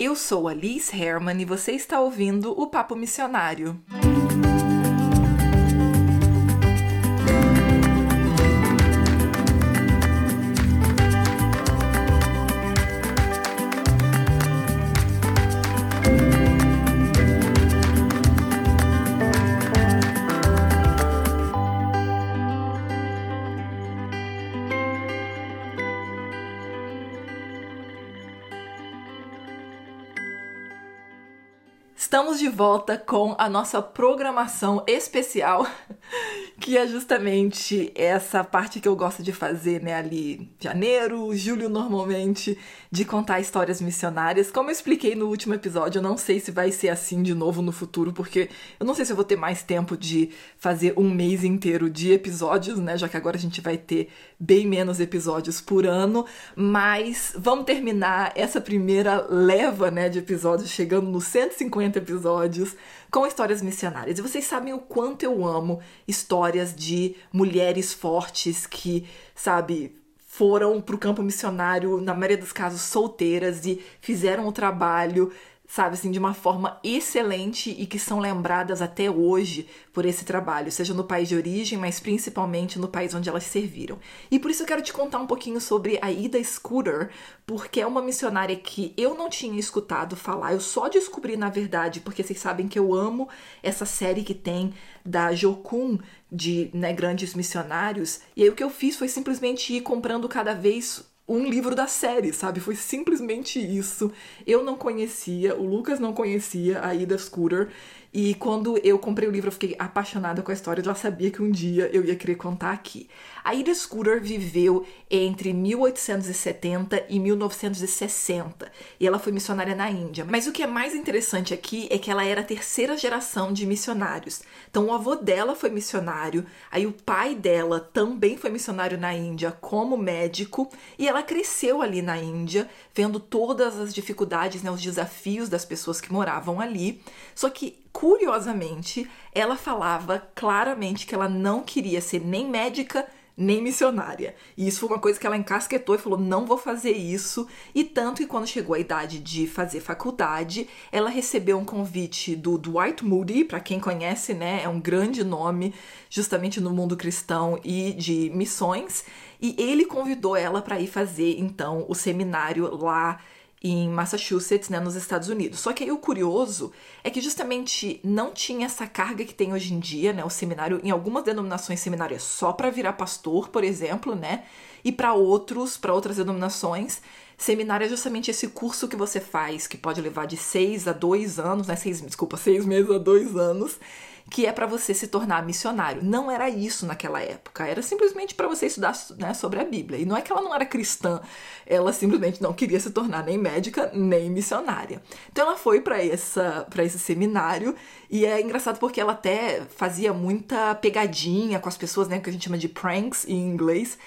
Eu sou a Liz Herman e você está ouvindo o Papo Missionário. Estamos de volta com a nossa programação especial, que é justamente essa parte que eu gosto de fazer, né, ali janeiro, julho normalmente, de contar histórias missionárias. Como eu expliquei no último episódio, eu não sei se vai ser assim de novo no futuro, porque eu não sei se eu vou ter mais tempo de fazer um mês inteiro de episódios, né, já que agora a gente vai ter bem menos episódios por ano, mas vamos terminar essa primeira leva, né, de episódios chegando nos 150 episódios com histórias missionárias. E vocês sabem o quanto eu amo histórias de mulheres fortes que, sabe, foram para o campo missionário, na maioria dos casos solteiras, e fizeram o trabalho sabe assim, de uma forma excelente e que são lembradas até hoje por esse trabalho, seja no país de origem, mas principalmente no país onde elas serviram. E por isso eu quero te contar um pouquinho sobre a Ida Scooter, porque é uma missionária que eu não tinha escutado falar, eu só descobri na verdade, porque vocês sabem que eu amo essa série que tem da Jokun de né, grandes missionários, e aí o que eu fiz foi simplesmente ir comprando cada vez um livro da série, sabe? Foi simplesmente isso. Eu não conhecia, o Lucas não conhecia a Ida Scooter. E quando eu comprei o livro, eu fiquei apaixonada com a história. Eu já sabia que um dia eu ia querer contar aqui. A Ida Scooter viveu entre 1870 e 1960 e ela foi missionária na Índia. Mas o que é mais interessante aqui é que ela era a terceira geração de missionários. Então o avô dela foi missionário, aí o pai dela também foi missionário na Índia como médico e ela cresceu ali na Índia, vendo todas as dificuldades, né, os desafios das pessoas que moravam ali. Só que curiosamente, ela falava claramente que ela não queria ser nem médica nem missionária. E isso foi uma coisa que ela encasquetou e falou: não vou fazer isso. E tanto que quando chegou a idade de fazer faculdade, ela recebeu um convite do Dwight Moody, para quem conhece, né, é um grande nome justamente no mundo cristão e de missões. E ele convidou ela para ir fazer então o seminário lá em Massachusetts, né, nos Estados Unidos. Só que aí o curioso é que justamente não tinha essa carga que tem hoje em dia, né? O seminário, em algumas denominações, seminário é só para virar pastor, por exemplo, né? E para outros, para outras denominações, seminário é justamente esse curso que você faz, que pode levar de seis a dois anos, né? Seis, desculpa, seis meses a dois anos que é para você se tornar missionário. Não era isso naquela época, era simplesmente para você estudar né, sobre a Bíblia. E não é que ela não era cristã, ela simplesmente não queria se tornar nem médica nem missionária. Então ela foi para esse seminário e é engraçado porque ela até fazia muita pegadinha com as pessoas, né, que a gente chama de pranks em inglês.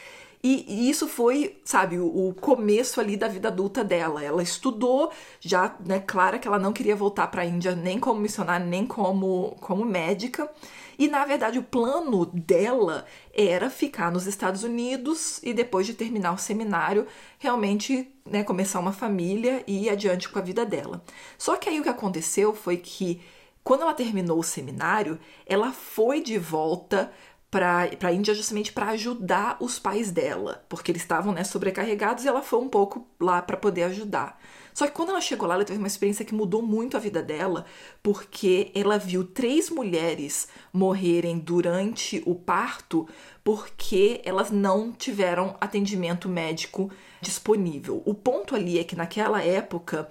E, e, isso foi, sabe, o, o, começo ali da vida adulta dela. Ela estudou, já, né, clara que ela não queria voltar para a Índia nem como missionária, nem como, como médica. E na verdade o plano dela era ficar nos Estados Unidos e depois de terminar o seminário, realmente né, começar uma família e ir adiante com a vida dela. Só que aí o que aconteceu foi que quando ela terminou o seminário, ela foi de volta para a Índia justamente para ajudar os pais dela, porque eles estavam né, sobrecarregados e ela foi um pouco lá para poder ajudar. Só que quando ela chegou lá, ela teve uma experiência que mudou muito a vida dela, porque ela viu três mulheres morrerem durante o parto porque elas não tiveram atendimento médico disponível. O ponto ali é que naquela época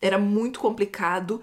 era muito complicado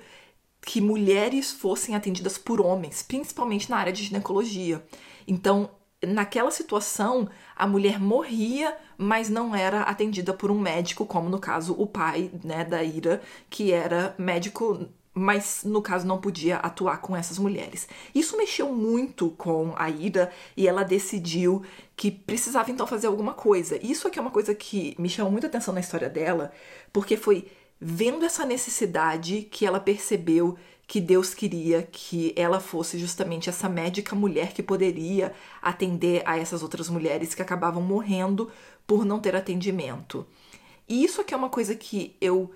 que mulheres fossem atendidas por homens, principalmente na área de ginecologia. Então, naquela situação, a mulher morria, mas não era atendida por um médico, como no caso o pai né, da Ira, que era médico, mas no caso não podia atuar com essas mulheres. Isso mexeu muito com a Ira e ela decidiu que precisava então fazer alguma coisa. Isso aqui é uma coisa que me chamou muita atenção na história dela, porque foi vendo essa necessidade que ela percebeu que Deus queria que ela fosse justamente essa médica mulher que poderia atender a essas outras mulheres que acabavam morrendo por não ter atendimento. E isso aqui é uma coisa que eu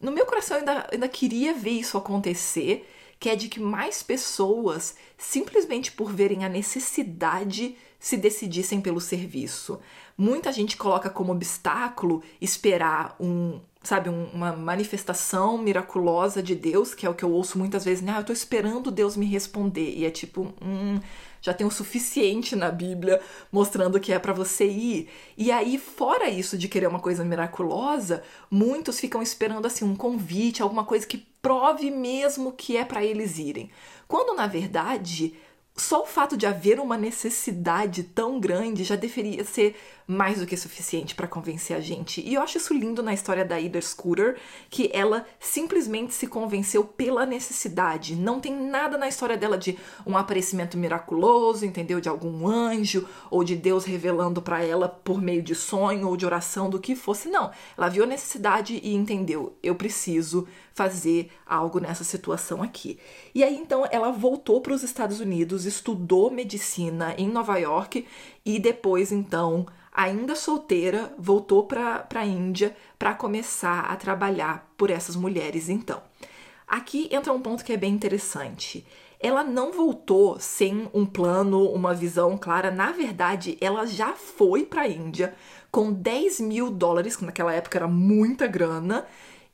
não coração ainda, ainda queria ver isso acontecer, que é de que mais pessoas, simplesmente por verem a necessidade, se decidissem pelo serviço. Muita gente coloca como obstáculo esperar um, sabe, um, uma manifestação miraculosa de Deus, que é o que eu ouço muitas vezes, né? Ah, eu tô esperando Deus me responder. E é tipo, hum, já tem o suficiente na Bíblia mostrando que é para você ir. E aí, fora isso de querer uma coisa miraculosa, muitos ficam esperando assim um convite, alguma coisa que prove mesmo que é para eles irem. Quando na verdade, só o fato de haver uma necessidade tão grande já deveria ser mais do que suficiente para convencer a gente. E eu acho isso lindo na história da Ida Scooter, que ela simplesmente se convenceu pela necessidade. Não tem nada na história dela de um aparecimento miraculoso, entendeu? De algum anjo ou de Deus revelando para ela por meio de sonho ou de oração do que fosse. Não, ela viu a necessidade e entendeu, eu preciso fazer algo nessa situação aqui. E aí então ela voltou para os Estados Unidos, estudou medicina em Nova York e depois então ainda solteira, voltou para a Índia para começar a trabalhar por essas mulheres. Então, aqui entra um ponto que é bem interessante. Ela não voltou sem um plano, uma visão clara. Na verdade, ela já foi para a Índia com 10 mil dólares, que naquela época era muita grana,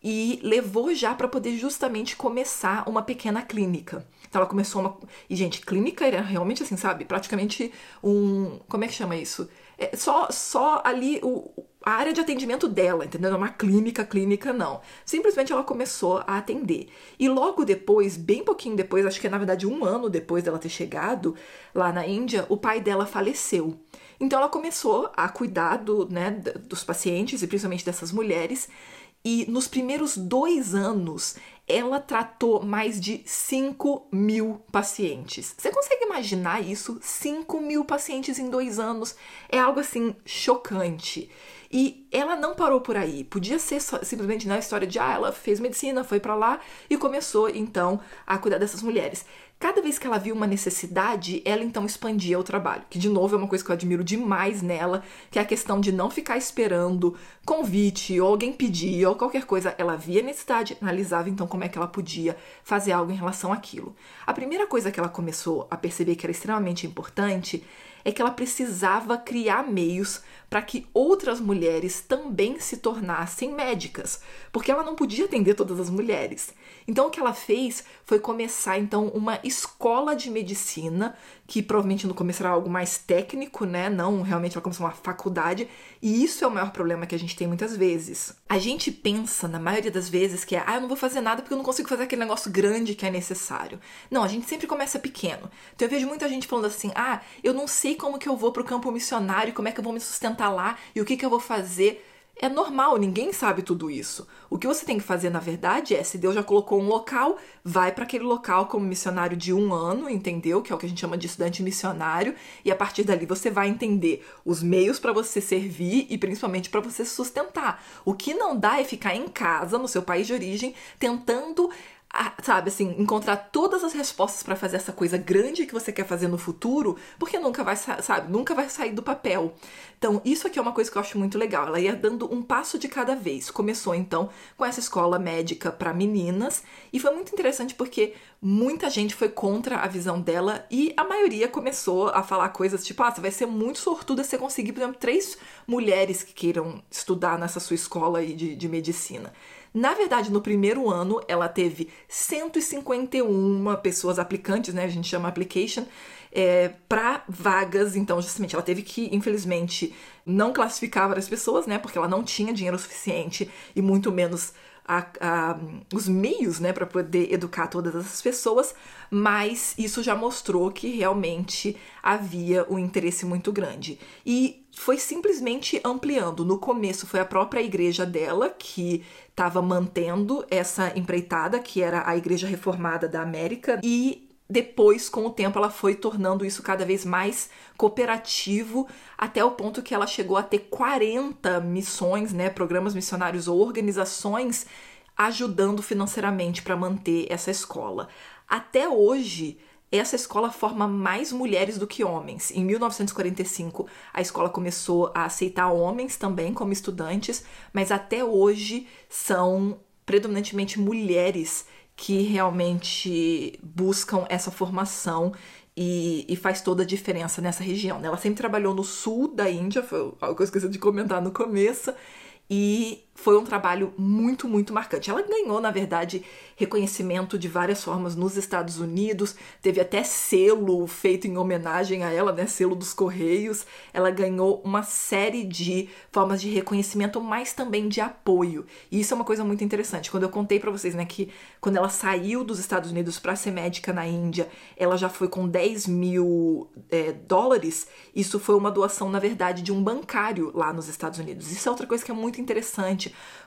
e levou já para poder justamente começar uma pequena clínica. Então ela começou uma. E, gente, clínica era realmente assim, sabe? Praticamente um. Como é que chama isso? É só, só ali o, a área de atendimento dela, entendeu? É uma clínica, clínica, não. Simplesmente ela começou a atender. E logo depois, bem pouquinho depois, acho que é na verdade um ano depois dela ter chegado lá na Índia, o pai dela faleceu. Então ela começou a cuidar do, né, dos pacientes e principalmente dessas mulheres. E nos primeiros dois anos, ela tratou mais de 5 mil pacientes. Você consegue imaginar isso? 5 mil pacientes em dois anos é algo assim chocante. E ela não parou por aí. Podia ser só, simplesmente na história de ah, ela fez medicina, foi para lá e começou então a cuidar dessas mulheres. Cada vez que ela viu uma necessidade, ela então expandia o trabalho, que de novo é uma coisa que eu admiro demais nela, que é a questão de não ficar esperando convite ou alguém pedir ou qualquer coisa. Ela via necessidade, analisava então como é que ela podia fazer algo em relação àquilo. A primeira coisa que ela começou a perceber que era extremamente importante é que ela precisava criar meios para que outras mulheres também se tornassem médicas, porque ela não podia atender todas as mulheres. Então o que ela fez foi começar então uma escola de medicina, que provavelmente no começo era algo mais técnico, né? Não realmente ela começou uma faculdade, e isso é o maior problema que a gente tem muitas vezes. A gente pensa na maioria das vezes que é, ah, eu não vou fazer nada porque eu não consigo fazer aquele negócio grande que é necessário. Não, a gente sempre começa pequeno. Então eu vejo muita gente falando assim: "Ah, eu não sei como que eu vou pro campo missionário, como é que eu vou me sustentar lá e o que que eu vou fazer". É normal, ninguém sabe tudo isso. O que você tem que fazer, na verdade, é se Deus já colocou um local, vai para aquele local como missionário de um ano, entendeu? Que é o que a gente chama de estudante missionário, e a partir dali você vai entender os meios para você servir e principalmente para você sustentar. O que não dá é ficar em casa, no seu país de origem, tentando sabe, assim, encontrar todas as respostas para fazer essa coisa grande que você quer fazer no futuro, porque nunca vai, sabe, nunca vai sair do papel. Então, isso aqui é uma coisa que eu acho muito legal. Ela ia dando um passo de cada vez. Começou então com essa escola médica para meninas e foi muito interessante porque muita gente foi contra a visão dela e a maioria começou a falar coisas tipo: "Ah, você vai ser muito sortuda se conseguir, por exemplo, três mulheres que queiram estudar nessa sua escola de, de medicina". Na verdade, no primeiro ano, ela teve 151 pessoas aplicantes, né? A gente chama application, é, para vagas. Então, justamente, ela teve que, infelizmente, não classificar várias pessoas, né? Porque ela não tinha dinheiro suficiente e muito menos a, a, os meios né, para poder educar todas essas pessoas, mas isso já mostrou que realmente havia um interesse muito grande. E foi simplesmente ampliando. No começo foi a própria igreja dela que estava mantendo essa empreitada, que era a Igreja Reformada da América, e depois, com o tempo, ela foi tornando isso cada vez mais cooperativo, até o ponto que ela chegou a ter 40 missões, né, programas missionários ou organizações ajudando financeiramente para manter essa escola. Até hoje, essa escola forma mais mulheres do que homens. Em 1945, a escola começou a aceitar homens também como estudantes, mas até hoje são predominantemente mulheres que realmente buscam essa formação e, e, faz toda a diferença nessa região. Né? Ela sempre trabalhou no sul da Índia, foi algo que eu esqueci de comentar no começo, e foi um trabalho muito, muito marcante. Ela ganhou, na verdade, reconhecimento de várias formas nos Estados Unidos, teve até selo feito em homenagem a ela, né? Selo dos Correios. Ela ganhou uma série de formas de reconhecimento, mas também de apoio. E isso é uma coisa muito interessante. Quando eu contei para vocês, né, que quando ela saiu dos Estados Unidos para ser médica na Índia, ela já foi com 10 mil é, dólares. Isso foi uma doação, na verdade, de um bancário lá nos Estados Unidos. Isso é outra coisa que é muito interessante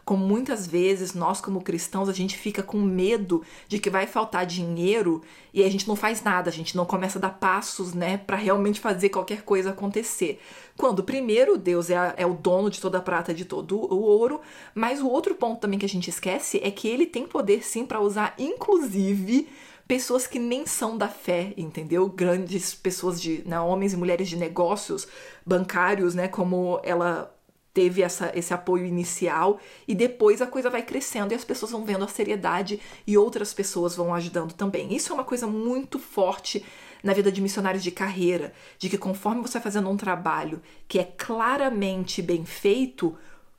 como muitas vezes nós, como cristãos, a gente fica com medo de que vai faltar dinheiro e a gente não faz nada, a gente não começa a dar passos, né, para realmente fazer qualquer coisa acontecer. Quando, primeiro, Deus é, a, é, o dono de toda a prata, de todo o ouro, mas o outro ponto também que a gente esquece é que ele tem poder sim para usar, inclusive, pessoas que nem são da fé, entendeu? Grandes pessoas de, né, homens e mulheres de negócios, bancários, né, como ela teve essa, esse apoio inicial e depois a coisa vai crescendo e as pessoas vão vendo a seriedade e outras pessoas vão ajudando também. Isso é uma coisa muito forte na vida de missionários de carreira, de que conforme você vai fazendo um trabalho que é claramente bem feito,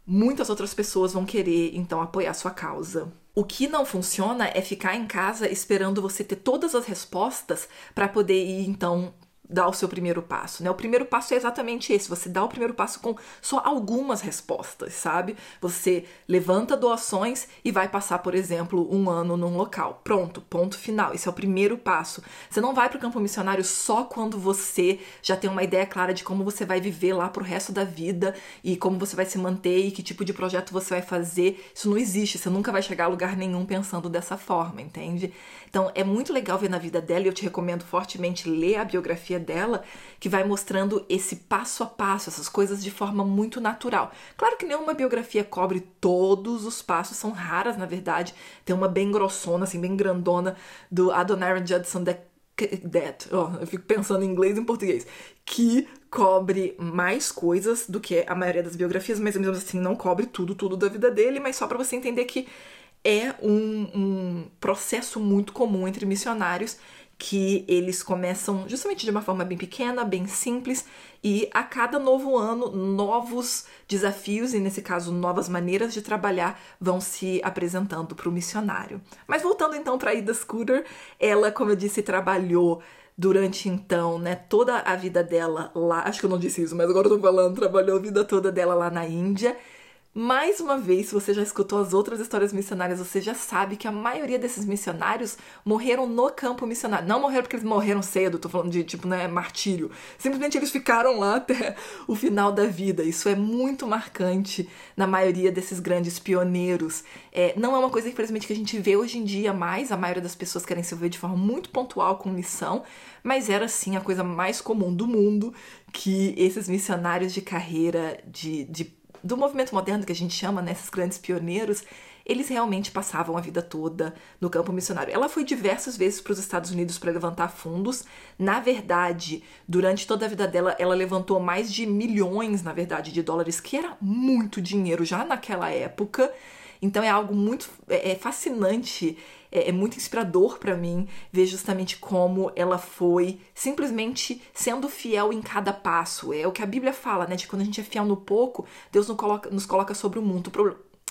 muitas outras pessoas vão querer então apoiar sua causa. O que não funciona é ficar em casa esperando você ter todas as respostas para poder ir então dar o seu primeiro passo, né? O primeiro passo é exatamente esse, você dá o primeiro passo com só algumas respostas, sabe? Você levanta doações e vai passar, por exemplo, um ano num local. Pronto, ponto final. Esse é o primeiro passo. Você não vai para o campo missionário só quando você já tem uma ideia clara de como você vai viver lá pro resto da vida e como você vai se manter e que tipo de projeto você vai fazer. Isso não existe, você nunca vai chegar a lugar nenhum pensando dessa forma, entende? Então é muito legal ver na vida dela e eu te recomendo fortemente ler a biografia dela, que vai mostrando esse passo a passo, essas coisas de forma muito natural. Claro que nenhuma biografia cobre todos os passos, são raras na verdade. Tem uma bem grossona, assim, bem grandona, do Adoniram Judson that, that oh, eu fico pensando em inglês e em português, que cobre mais coisas do que a maioria das biografias, mas mesmo assim não cobre tudo, tudo da vida dele, mas só para você entender que é um, um processo muito comum entre missionários que eles começam justamente de uma forma bem pequena, bem simples, e a cada novo ano, novos desafios, e nesse caso, novas maneiras de trabalhar, vão se apresentando para o missionário. Mas voltando então para Ida Scooter, ela, como eu disse, trabalhou durante então, né, toda a vida dela lá, acho que eu não disse isso, mas agora eu tô falando, trabalhou a vida toda dela lá na Índia mais uma vez, se você já escutou as outras histórias missionárias, você já sabe que a maioria desses missionários morreram no campo missionário. Não morreram porque eles morreram cedo, tô falando de tipo, né, martírio. Simplesmente eles ficaram lá até o final da vida. Isso é muito marcante na maioria desses grandes pioneiros. É, não é uma coisa, infelizmente, que a gente vê hoje em dia mais. A maioria das pessoas querem se ver de forma muito pontual com missão, mas era sim a coisa mais comum do mundo que esses missionários de carreira, de, de do movimento moderno que a gente chama, né, esses grandes pioneiros, eles realmente passavam a vida toda no campo missionário. Ela foi diversas vezes para os Estados Unidos para levantar fundos. Na verdade, durante toda a vida dela, ela levantou mais de milhões, na verdade, de dólares, que era muito dinheiro já naquela época. Então é algo muito é, é fascinante, é, é muito inspirador para mim ver justamente como ela foi simplesmente sendo fiel em cada passo. É o que a Bíblia fala, né? De quando a gente é fiel no pouco, Deus nos coloca, nos coloca sobre o mundo.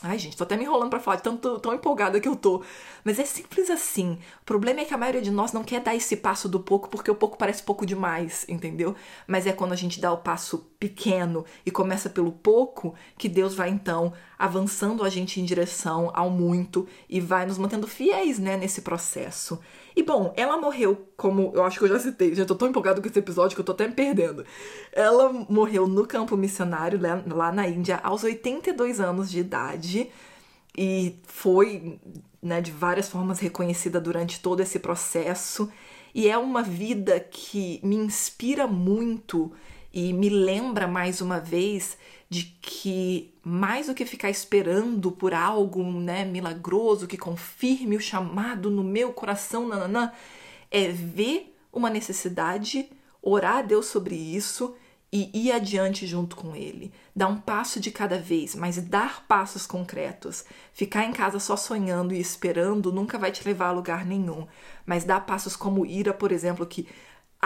Ai, gente, tô até me enrolando pra falar tanto tão empolgada que eu tô. Mas é simples assim. O problema é que a maioria de nós não quer dar esse passo do pouco porque o pouco parece pouco demais, entendeu? Mas é quando a gente dá o passo pequeno e começa pelo pouco que Deus vai então avançando a gente em direção ao muito e vai nos mantendo fiéis, né, nesse processo. E bom, ela morreu, como eu acho que eu já citei, já tô tão empolgado com esse episódio que eu tô até me perdendo. Ela morreu no campo missionário lá, na Índia aos 82 anos de idade e foi, né, de várias formas reconhecida durante todo esse processo. E é uma vida que me inspira muito e me lembra mais uma vez de que mais do que ficar esperando por algo, né, milagroso que confirme o chamado no meu coração, nananã, é ver uma necessidade, orar a Deus sobre isso e ir adiante junto com ele. Dar um passo de cada vez, mas dar passos concretos. Ficar em casa só sonhando e esperando nunca vai te levar a lugar nenhum. Mas dar passos como Ira, por exemplo, que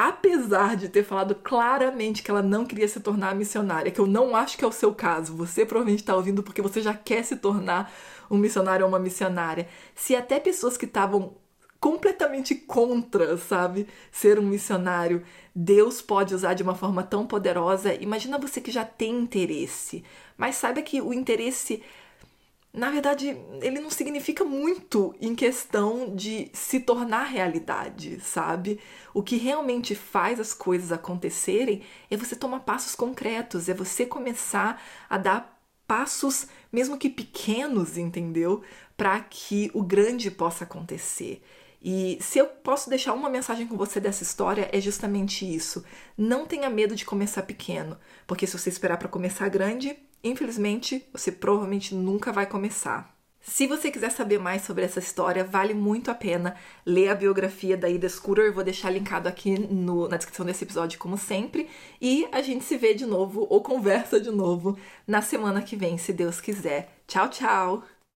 apesar de ter falado claramente que ela não queria se tornar missionária, que eu não acho que é o seu caso, você provavelmente está ouvindo porque você já quer se tornar um missionário ou uma missionária. Se até pessoas que estavam completamente contra, sabe, ser um missionário, Deus pode usar de uma forma tão poderosa. Imagina você que já tem interesse, mas saiba que o interesse na verdade, ele não significa muito em questão de se tornar realidade, sabe? O que realmente faz as coisas acontecerem é você tomar passos concretos, é você começar a dar passos, mesmo que pequenos, entendeu? Para que o grande possa acontecer. E se eu posso deixar uma mensagem com você dessa história, é justamente isso. Não tenha medo de começar pequeno, porque se você esperar para começar grande, infelizmente você provavelmente nunca vai começar. Se você quiser saber mais sobre essa história, vale muito a pena ler a biografia da Ida Scooter. Eu vou deixar linkado aqui no, na descrição desse episódio, como sempre. E a gente se vê de novo ou conversa de novo na semana que vem, se Deus quiser. Tchau, tchau!